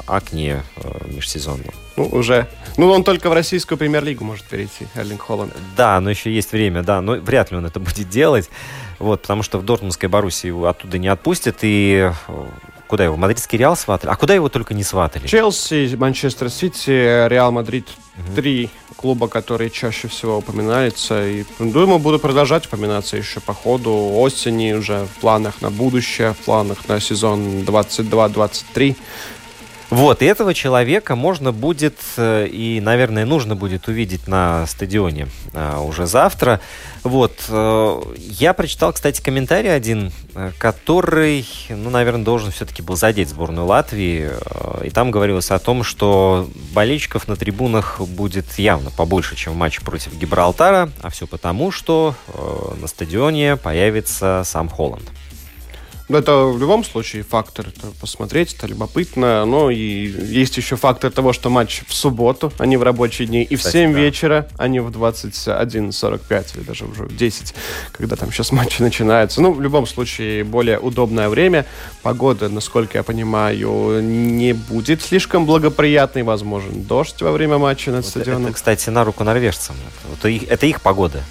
[SPEAKER 1] окне межсезонном.
[SPEAKER 2] Ну, уже. Ну, он только в российскую премьер-лигу может перейти, Эрлинг Холланд.
[SPEAKER 1] Да, но еще есть время, да. Но вряд ли он это будет делать. Вот, потому что в Дортмундской Боруссии его оттуда не отпустят. И э, куда его? Мадридский Реал сватали? А куда его только не сватали?
[SPEAKER 2] Челси, Манчестер Сити, Реал Мадрид. Угу. Три клуба, которые чаще всего упоминаются. И, думаю, будут продолжать упоминаться еще по ходу осени, уже в планах на будущее, в планах на сезон 22-23.
[SPEAKER 1] Вот, и этого человека можно будет э, и, наверное, нужно будет увидеть на стадионе а, уже завтра. Вот, э, я прочитал, кстати, комментарий один, который, ну, наверное, должен все-таки был задеть сборную Латвии. И там говорилось о том, что болельщиков на трибунах будет явно побольше, чем в матче против Гибралтара, а все потому, что на стадионе появится сам Холланд.
[SPEAKER 2] Но это в любом случае фактор. Это посмотреть, это любопытно. Но и есть еще фактор того, что матч в субботу, а не в рабочие дни. И Кстати, в 7 да. вечера, а не в 21.45 или даже уже в 10, когда там сейчас матчи начинаются. Ну, в любом случае, более удобное время. Погода, насколько я понимаю, не будет слишком благоприятной. Возможен дождь во время матча над вот стадионом.
[SPEAKER 1] Это, кстати, на руку норвежцам. Это их, это их погода.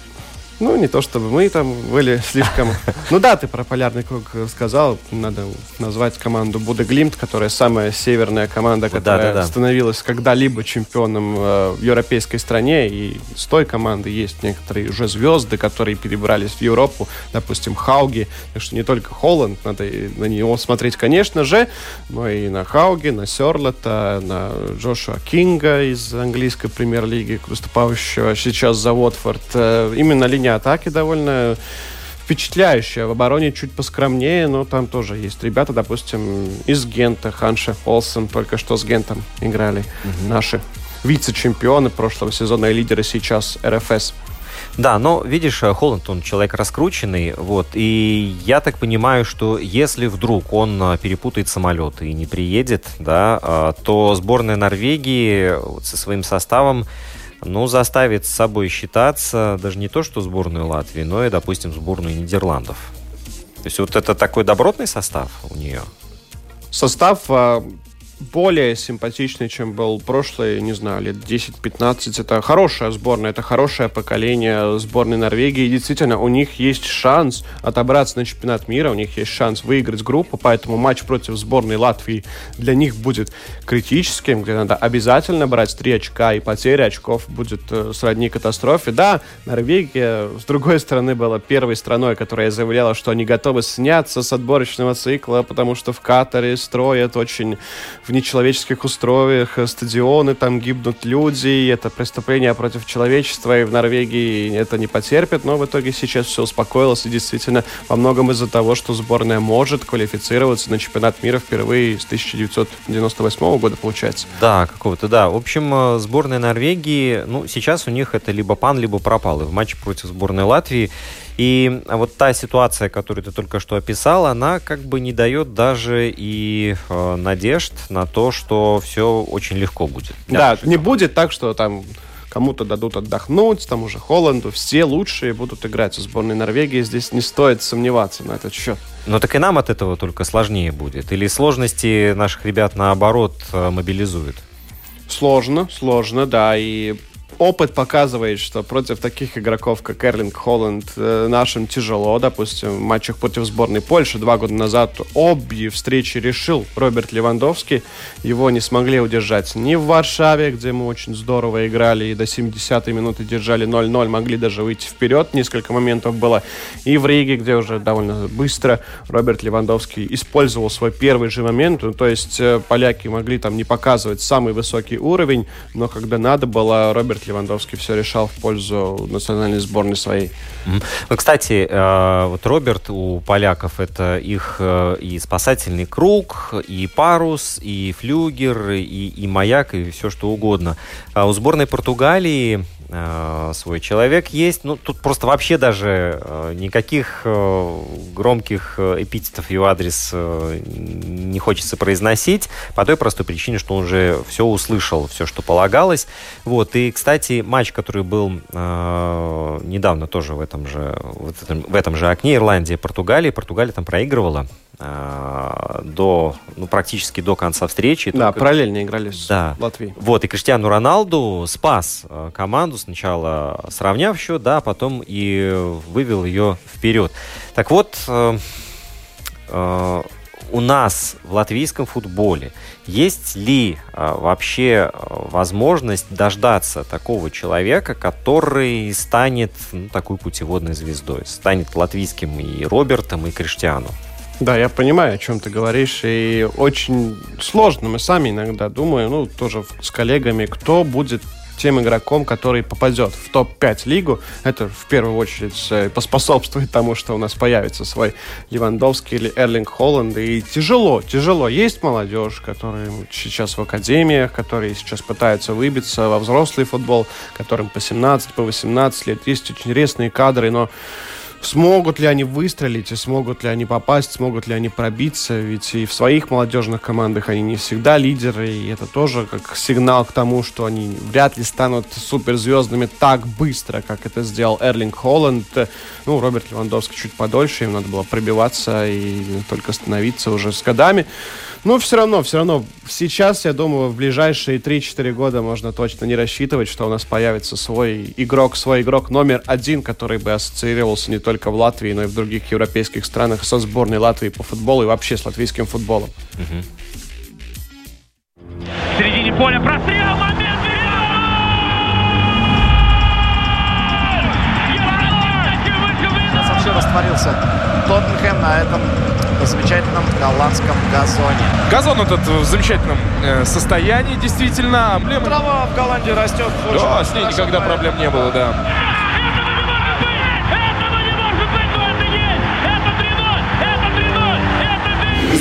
[SPEAKER 2] Ну, не то чтобы мы там были слишком... Ну да, ты про полярный круг сказал. Надо назвать команду Будеглимт, которая самая северная команда, которая да, да, да. становилась когда-либо чемпионом э, в европейской стране. И с той команды есть некоторые уже звезды, которые перебрались в Европу. Допустим, Хауги. Так что не только Холланд, надо на него смотреть, конечно же, но и на Хауги, на Серлета, на Джошуа Кинга из английской премьер-лиги, выступающего сейчас за Уотфорд. Э, именно линия атаки довольно впечатляющая. В обороне чуть поскромнее, но там тоже есть ребята, допустим, из Гента, Ханша Олсен, только что с Гентом играли. Угу. Наши вице-чемпионы прошлого сезона и лидеры сейчас РФС.
[SPEAKER 1] Да, но видишь, Холланд, он человек раскрученный, вот, и я так понимаю, что если вдруг он а, перепутает самолет и не приедет, да, а, то сборная Норвегии со своим составом ну, заставит с собой считаться даже не то, что сборную Латвии, но и, допустим, сборную Нидерландов. То есть вот это такой добротный состав у нее?
[SPEAKER 2] Состав а, более симпатичный, чем был прошлый, не знаю, лет 10-15. Это хорошая сборная, это хорошее поколение сборной Норвегии. И действительно, у них есть шанс отобраться на чемпионат мира, у них есть шанс выиграть группу, поэтому матч против сборной Латвии для них будет критическим, где надо обязательно брать 3 очка, и потеря очков будет э, сродни катастрофе. Да, Норвегия, с другой стороны, была первой страной, которая заявляла, что они готовы сняться с отборочного цикла, потому что в Катаре строят очень в нечеловеческих условиях, э, стадионы, там гибнут люди, это преступление против человечества, и в Норвегии это не потерпит, но в итоге сейчас все успокоилось, и действительно во многом из-за того, что сборная может квалифицироваться на чемпионат мира впервые с 1998 года, получается.
[SPEAKER 1] Да, какого-то, да. В общем, э, сборная Норвегии, ну, сейчас у них это либо пан, либо пропал. И в матче против сборной Латвии и вот та ситуация, которую ты только что описал, она как бы не дает даже и э, надежд на то, что все очень легко будет.
[SPEAKER 2] Да, не будет так, что там кому-то дадут отдохнуть, там уже Холланду, все лучшие будут играть в сборной Норвегии, здесь не стоит сомневаться на этот счет.
[SPEAKER 1] Но так и нам от этого только сложнее будет. Или сложности наших ребят наоборот э, мобилизуют?
[SPEAKER 2] Сложно, сложно, да, и опыт показывает, что против таких игроков, как Эрлинг Холланд, э, нашим тяжело. Допустим, в матчах против сборной Польши два года назад обе встречи решил Роберт Левандовский. Его не смогли удержать ни в Варшаве, где мы очень здорово играли и до 70-й минуты держали 0-0, могли даже выйти вперед. Несколько моментов было. И в Риге, где уже довольно быстро Роберт Левандовский использовал свой первый же момент. Ну, то есть э, поляки могли там не показывать самый высокий уровень, но когда надо было, Роберт Левандовский все решал в пользу национальной сборной своей.
[SPEAKER 1] Ну, кстати, э, вот Роберт у поляков это их э, и спасательный круг, и парус, и флюгер, и, и маяк, и все что угодно. А у сборной Португалии свой человек есть. Ну, тут просто вообще даже э, никаких э, громких эпитетов его адрес не хочется произносить по той простой причине, что он уже все услышал, все, что полагалось. Вот. И, кстати, матч, который был недавно тоже в этом же, в этом, в этом же окне, Ирландия, Португалия. Португалия там проигрывала до, ну, практически до конца встречи.
[SPEAKER 2] Да, только... параллельно играли с да. Латвией.
[SPEAKER 1] Вот, и Криштиану Роналду спас команду сначала сравняв счет, да, а потом и вывел ее вперед. Так вот, э, э, у нас в латвийском футболе есть ли э, вообще возможность дождаться такого человека, который станет ну, такой путеводной звездой, станет латвийским и Робертом, и Криштиану?
[SPEAKER 2] Да, я понимаю, о чем ты говоришь, и очень сложно. Мы сами иногда думаем, ну, тоже с коллегами, кто будет тем игроком, который попадет в топ-5 лигу. Это в первую очередь э, поспособствует тому, что у нас появится свой Левандовский или Эрлинг Холланд. И тяжело, тяжело. Есть молодежь, которая сейчас в академиях, которые сейчас пытаются выбиться во взрослый футбол, которым по 17, по 18 лет. Есть очень интересные кадры, но Смогут ли они выстрелить, и смогут ли они попасть, смогут ли они пробиться, ведь и в своих молодежных командах они не всегда лидеры, и это тоже как сигнал к тому, что они вряд ли станут суперзвездными так быстро, как это сделал Эрлинг Холланд. Ну, Роберт Левандовский чуть подольше, им надо было пробиваться и только становиться уже с годами. Но все равно, все равно, сейчас, я думаю, в ближайшие 3-4 года можно точно не рассчитывать, что у нас появится свой игрок, свой игрок номер один, который бы ассоциировался не только в Латвии, но и в других европейских странах со сборной Латвии по футболу и вообще с латвийским футболом.
[SPEAKER 3] Угу. В середине поля прострел, момент!
[SPEAKER 4] Вообще растворился Тоттенхэм на этом замечательном голландском газоне.
[SPEAKER 5] Газон этот в замечательном э, состоянии, действительно. Эмблема...
[SPEAKER 2] Трава в Голландии растет.
[SPEAKER 5] Да, с ней никогда проблем не было, да.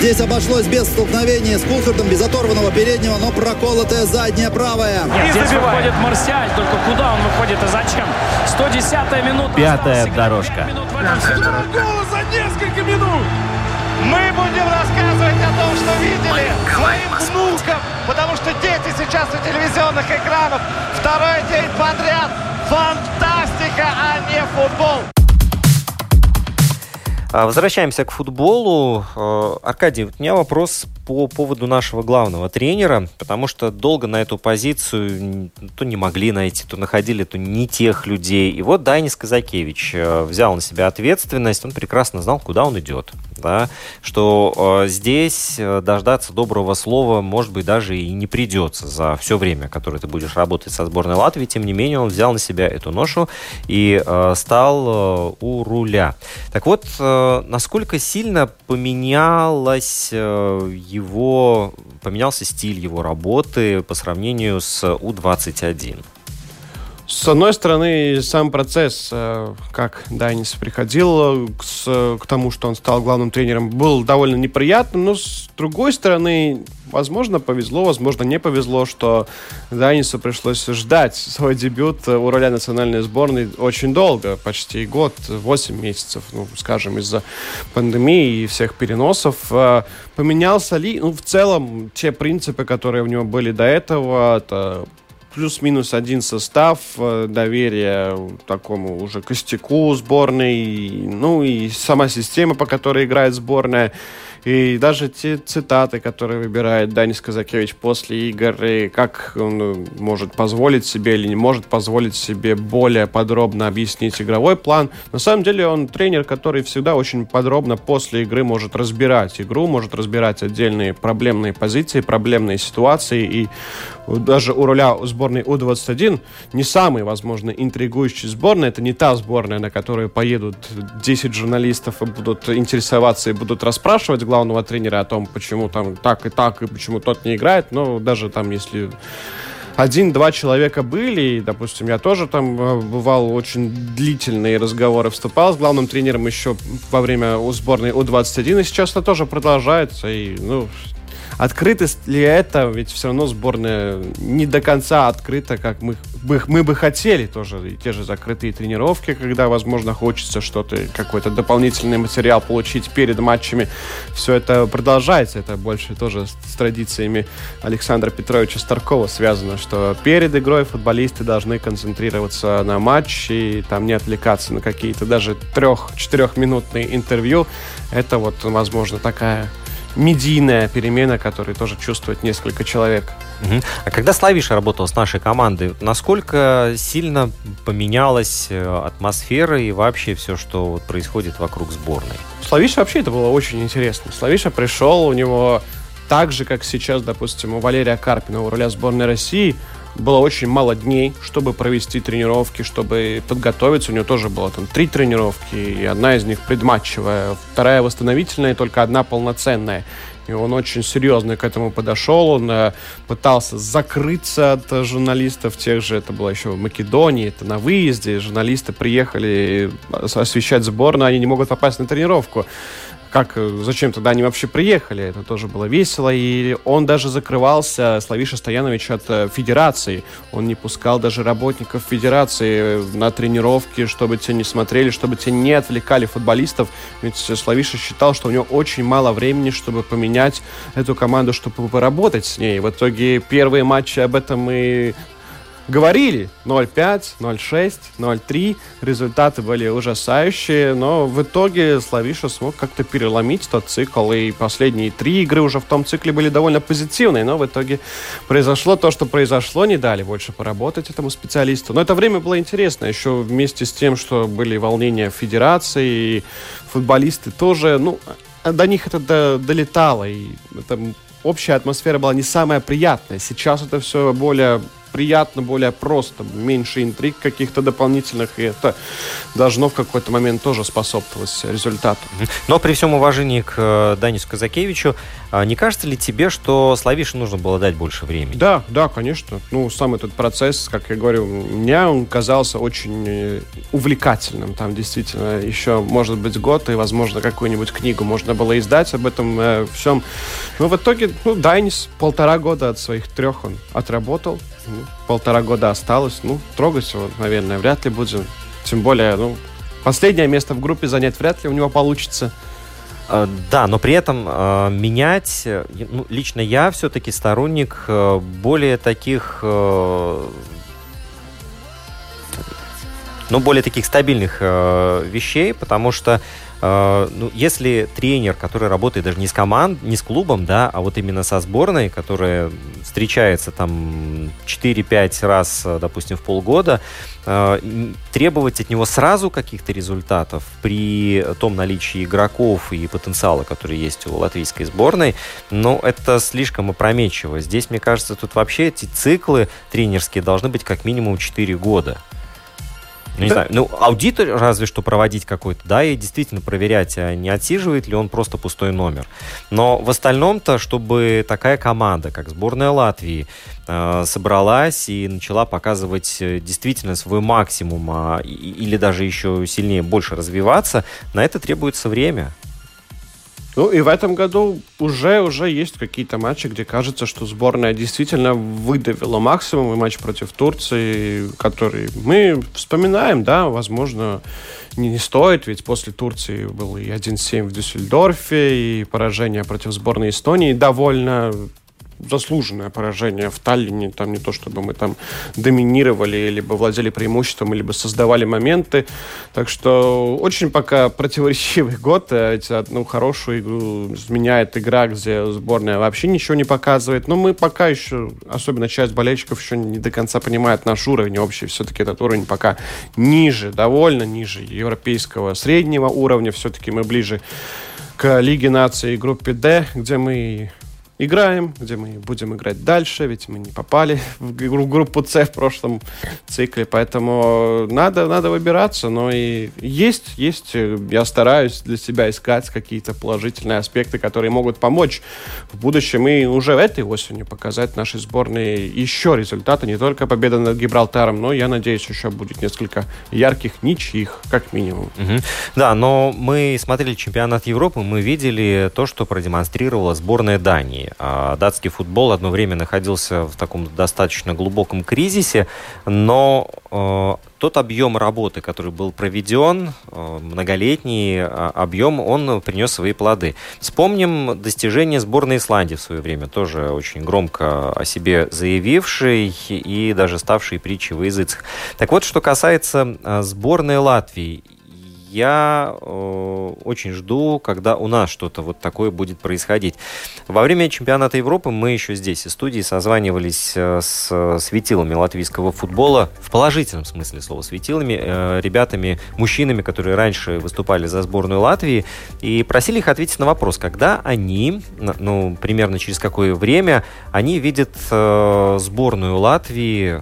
[SPEAKER 6] Здесь обошлось без столкновения с Кулхардом, без оторванного переднего, но проколотая задняя правая.
[SPEAKER 7] Нет, здесь выходит Марсиаль, только куда он выходит и зачем? 110 минута.
[SPEAKER 1] Пятая дорожка.
[SPEAKER 5] Два гола за несколько минут!
[SPEAKER 4] Мы будем рассказывать о том, что видели своим внукам, потому что дети сейчас у телевизионных экранов. Второй день подряд. Фантастика, а не футбол.
[SPEAKER 1] А, возвращаемся к футболу. А, Аркадий, у меня вопрос по поводу нашего главного тренера, потому что долго на эту позицию то не могли найти, то находили, то не тех людей. И вот Дайнис Казакевич э, взял на себя ответственность, он прекрасно знал, куда он идет. Да? Что э, здесь э, дождаться доброго слова, может быть, даже и не придется за все время, которое ты будешь работать со сборной Латвии. Тем не менее, он взял на себя эту ношу и стал у руля. Так вот, насколько сильно поменялась э, его поменялся стиль его работы по сравнению с У-21?
[SPEAKER 2] С одной стороны, сам процесс, э, как Дайнис приходил к, к тому, что он стал главным тренером, был довольно неприятным, но с другой стороны, возможно, повезло, возможно, не повезло, что Дайнису пришлось ждать свой дебют у роля национальной сборной очень долго, почти год, 8 месяцев, ну, скажем, из-за пандемии и всех переносов. Э, поменялся ли? Ну, в целом, те принципы, которые у него были до этого, это плюс-минус один состав, э, доверие такому уже костяку сборной, ну и сама система, по которой играет сборная. И даже те цитаты, которые выбирает Данис Казакевич после игр, и как он э, может позволить себе или не может позволить себе более подробно объяснить игровой план. На самом деле он тренер, который всегда очень подробно после игры может разбирать игру, может разбирать отдельные проблемные позиции, проблемные ситуации. И даже у руля сборной У-21 не самый, возможно, интригующий сборная. Это не та сборная, на которую поедут 10 журналистов и будут интересоваться и будут расспрашивать главного тренера о том, почему там так и так, и почему тот не играет. Но даже там, если один-два человека были, и, допустим, я тоже там э, бывал очень длительные разговоры, вступал с главным тренером еще во время у сборной У-21, и сейчас это тоже продолжается, и, ну, Открытость ли это? Ведь все равно сборная не до конца открыта, как мы, бы, мы бы хотели тоже. И те же закрытые тренировки, когда, возможно, хочется что-то, какой-то дополнительный материал получить перед матчами. Все это продолжается. Это больше тоже с традициями Александра Петровича Старкова связано, что перед игрой футболисты должны концентрироваться на матче и там не отвлекаться на какие-то даже трех-четырехминутные интервью. Это вот, возможно, такая медийная перемена, которую тоже чувствует несколько человек.
[SPEAKER 1] Угу. А когда Славиша работал с нашей командой, насколько сильно поменялась э, атмосфера и вообще все, что вот происходит вокруг сборной?
[SPEAKER 2] Славиша вообще это было очень интересно. Славиша пришел, у него так же, как сейчас, допустим, у Валерия Карпина, у руля сборной России, было очень мало дней, чтобы провести тренировки, чтобы подготовиться. У него тоже было там три тренировки, и одна из них предматчевая, вторая восстановительная, и только одна полноценная. И он очень серьезно к этому подошел. Он э, пытался закрыться от журналистов тех же. Это было еще в Македонии, это на выезде. Журналисты приехали освещать сборную, они не могут попасть на тренировку как, э, зачем тогда они вообще приехали? Это тоже было весело. И он даже закрывался, Славиша Стоянович, от э, федерации. Он не пускал даже работников федерации э, на тренировки, чтобы те не смотрели, чтобы те не отвлекали футболистов. Ведь Славиша считал, что у него очень мало времени, чтобы поменять эту команду, чтобы поработать с ней. В итоге первые матчи об этом и говорили 0-5, 0-6, 0-3. Результаты были ужасающие, но в итоге Славиша смог как-то переломить тот цикл. И последние три игры уже в том цикле были довольно позитивные, но в итоге произошло то, что произошло. Не дали больше поработать этому специалисту. Но это время было интересно. Еще вместе с тем, что были волнения в федерации, и футболисты тоже, ну, до них это до, долетало. И это общая атмосфера была не самая приятная. Сейчас это все более приятно, более просто, меньше интриг каких-то дополнительных, и это должно в какой-то момент тоже способствовать результату.
[SPEAKER 1] Но при всем уважении к э, Данису Казакевичу, а не кажется ли тебе, что Славише нужно было дать больше времени?
[SPEAKER 2] Да, да, конечно. Ну, сам этот процесс, как я говорю, мне он казался очень э, увлекательным. Там действительно еще, может быть, год, и, возможно, какую-нибудь книгу можно было издать об этом э, всем. Но в итоге, ну, Дайнис полтора года от своих трех он отработал. Ну, полтора года осталось. Ну, трогать его, наверное, вряд ли будем. Тем более, ну, последнее место в группе занять вряд ли у него получится.
[SPEAKER 1] А, да, но при этом э, менять, ну, лично я все-таки сторонник э, более таких, э, ну, более таких стабильных э, вещей, потому что Э, ну, если тренер, который работает даже не с команд, не с клубом, да, а вот именно со сборной, которая встречается там 4-5 раз, э, допустим, в полгода, э, требовать от него сразу каких-то результатов при том наличии игроков и потенциала, который есть у латвийской сборной, ну, это слишком опрометчиво. Здесь, мне кажется, тут вообще эти циклы тренерские должны быть как минимум 4 года. Ну, не да. знаю, ну, аудит разве что проводить какой-то, да, и действительно проверять, а не отсиживает ли он просто пустой номер. Но в остальном-то, чтобы такая команда, как сборная Латвии, э, собралась и начала показывать э, действительно свой максимум, а, или даже еще сильнее, больше развиваться, на это требуется время.
[SPEAKER 2] Ну и в этом году уже, уже есть какие-то матчи, где кажется, что сборная действительно выдавила максимум. И матч против Турции, который мы вспоминаем, да, возможно, не, не стоит, ведь после Турции был и 1-7 в Дюссельдорфе, и поражение против сборной Эстонии довольно заслуженное поражение в Таллине. Там не то, чтобы мы там доминировали, либо владели преимуществом, либо создавали моменты. Так что очень пока противоречивый год. Эти, одну хорошую игру изменяет игра, где сборная вообще ничего не показывает. Но мы пока еще, особенно часть болельщиков, еще не до конца понимает наш уровень общий. Все-таки этот уровень пока ниже, довольно ниже европейского среднего уровня. Все-таки мы ближе к Лиге наций группе D, где мы играем, где мы будем играть дальше, ведь мы не попали в группу С в прошлом цикле, поэтому надо, надо выбираться, но и есть, есть, я стараюсь для себя искать какие-то положительные аспекты, которые могут помочь в будущем и уже этой осенью показать нашей сборной еще результаты, не только победа над Гибралтаром, но, я надеюсь, еще будет несколько ярких ничьих, как минимум.
[SPEAKER 1] Угу. Да, но мы смотрели чемпионат Европы, мы видели то, что продемонстрировала сборная Дании. А, датский футбол одно время находился в таком достаточно глубоком кризисе, но э, тот объем работы, который был проведен, э, многолетний а, объем, он принес свои плоды. Вспомним достижения сборной Исландии в свое время, тоже очень громко о себе заявившей и даже ставшей притчей в языцах. Так вот, что касается э, сборной Латвии, я э, очень жду, когда у нас что-то вот такое будет происходить. Во время чемпионата Европы мы еще здесь, из студии, созванивались э, с светилами латвийского футбола, в положительном смысле слова светилами, э, ребятами, мужчинами, которые раньше выступали за сборную Латвии, и просили их ответить на вопрос, когда они, ну, примерно через какое время, они видят э, сборную Латвии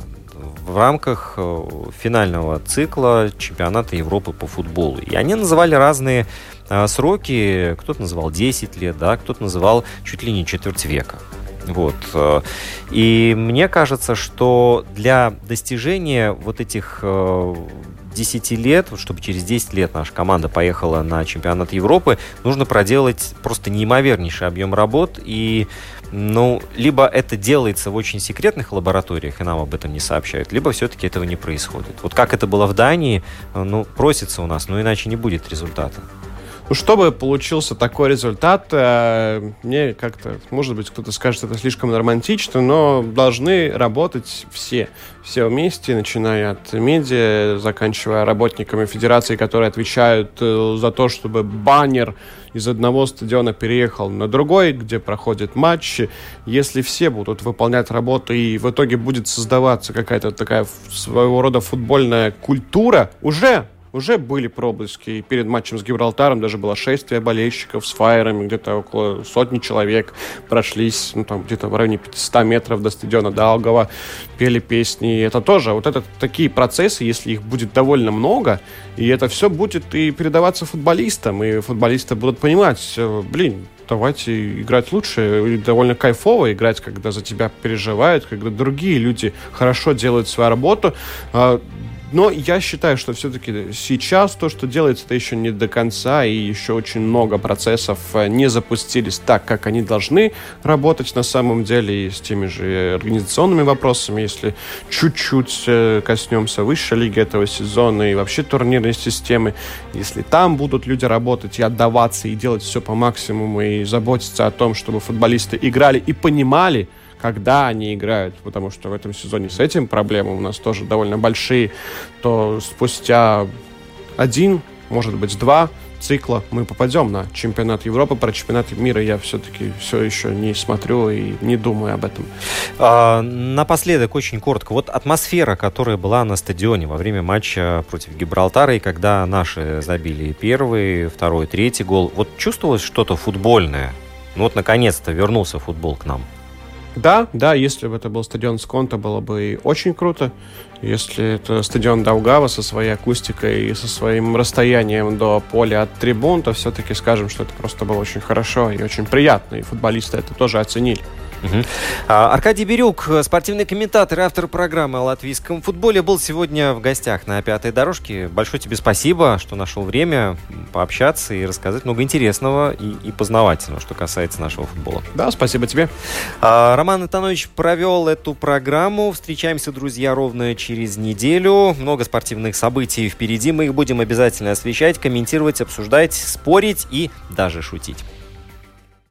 [SPEAKER 1] в рамках э, финального цикла чемпионата Европы по футболу. И они называли разные э, сроки. Кто-то называл 10 лет, да, кто-то называл чуть ли не четверть века. Вот. Э, и мне кажется, что для достижения вот этих 10 лет, чтобы через 10 лет наша команда поехала на чемпионат Европы, нужно проделать просто неимовернейший объем работ и ну, либо это делается в очень секретных лабораториях, и нам об этом не сообщают, либо все-таки этого не происходит. Вот как это было в Дании, ну, просится у нас, но иначе не будет результата.
[SPEAKER 2] Ну, чтобы получился такой результат, э, мне как-то, может быть, кто-то скажет, это слишком романтично, но должны работать все. Все вместе, начиная от медиа, заканчивая работниками федерации, которые отвечают э, за то, чтобы баннер из одного стадиона переехал на другой, где проходят матчи. Если все будут выполнять работу и в итоге будет создаваться какая-то такая своего рода футбольная культура, уже уже были проблески. перед матчем с Гибралтаром даже было шествие болельщиков с фаерами, где-то около сотни человек прошлись, ну, там где-то в районе 500 метров до стадиона Далгова, пели песни. И это тоже, вот это такие процессы, если их будет довольно много, и это все будет и передаваться футболистам, и футболисты будут понимать, блин, давайте играть лучше. И довольно кайфово играть, когда за тебя переживают, когда другие люди хорошо делают свою работу. Но я считаю, что все-таки сейчас то, что делается, это еще не до конца, и еще очень много процессов э, не запустились так, как они должны работать на самом деле, и с теми же организационными вопросами, если чуть-чуть э, коснемся высшей лиги этого сезона и вообще турнирной системы, если там будут люди работать и отдаваться, и делать все по максимуму, и заботиться о том, чтобы футболисты играли и понимали, когда они играют, потому что в этом сезоне с этим проблемы у нас тоже довольно большие, то спустя один, может быть, два цикла мы попадем на чемпионат Европы. Про чемпионат мира я все-таки все еще не смотрю и не думаю об этом.
[SPEAKER 1] А, напоследок, очень коротко. Вот атмосфера, которая была на стадионе во время матча против Гибралтара, и когда наши забили первый, второй, третий гол, вот чувствовалось что-то футбольное? Ну вот, наконец-то вернулся футбол к нам.
[SPEAKER 2] Да, да, если бы это был стадион Сконта, было бы очень круто. Если это стадион Даугава со своей акустикой и со своим расстоянием до поля от трибун, то все-таки скажем, что это просто было очень хорошо и очень приятно. И футболисты это тоже оценили.
[SPEAKER 1] Угу. Аркадий Бирюк, спортивный комментатор и автор программы о латвийском футболе, был сегодня в гостях на пятой дорожке. Большое тебе спасибо, что нашел время пообщаться и рассказать много интересного и, и познавательного, что касается нашего футбола.
[SPEAKER 2] Да, спасибо тебе.
[SPEAKER 1] А, Роман Антонович провел эту программу. Встречаемся, друзья, ровно через неделю. Много спортивных событий впереди. Мы их будем обязательно освещать, комментировать, обсуждать, спорить и даже шутить.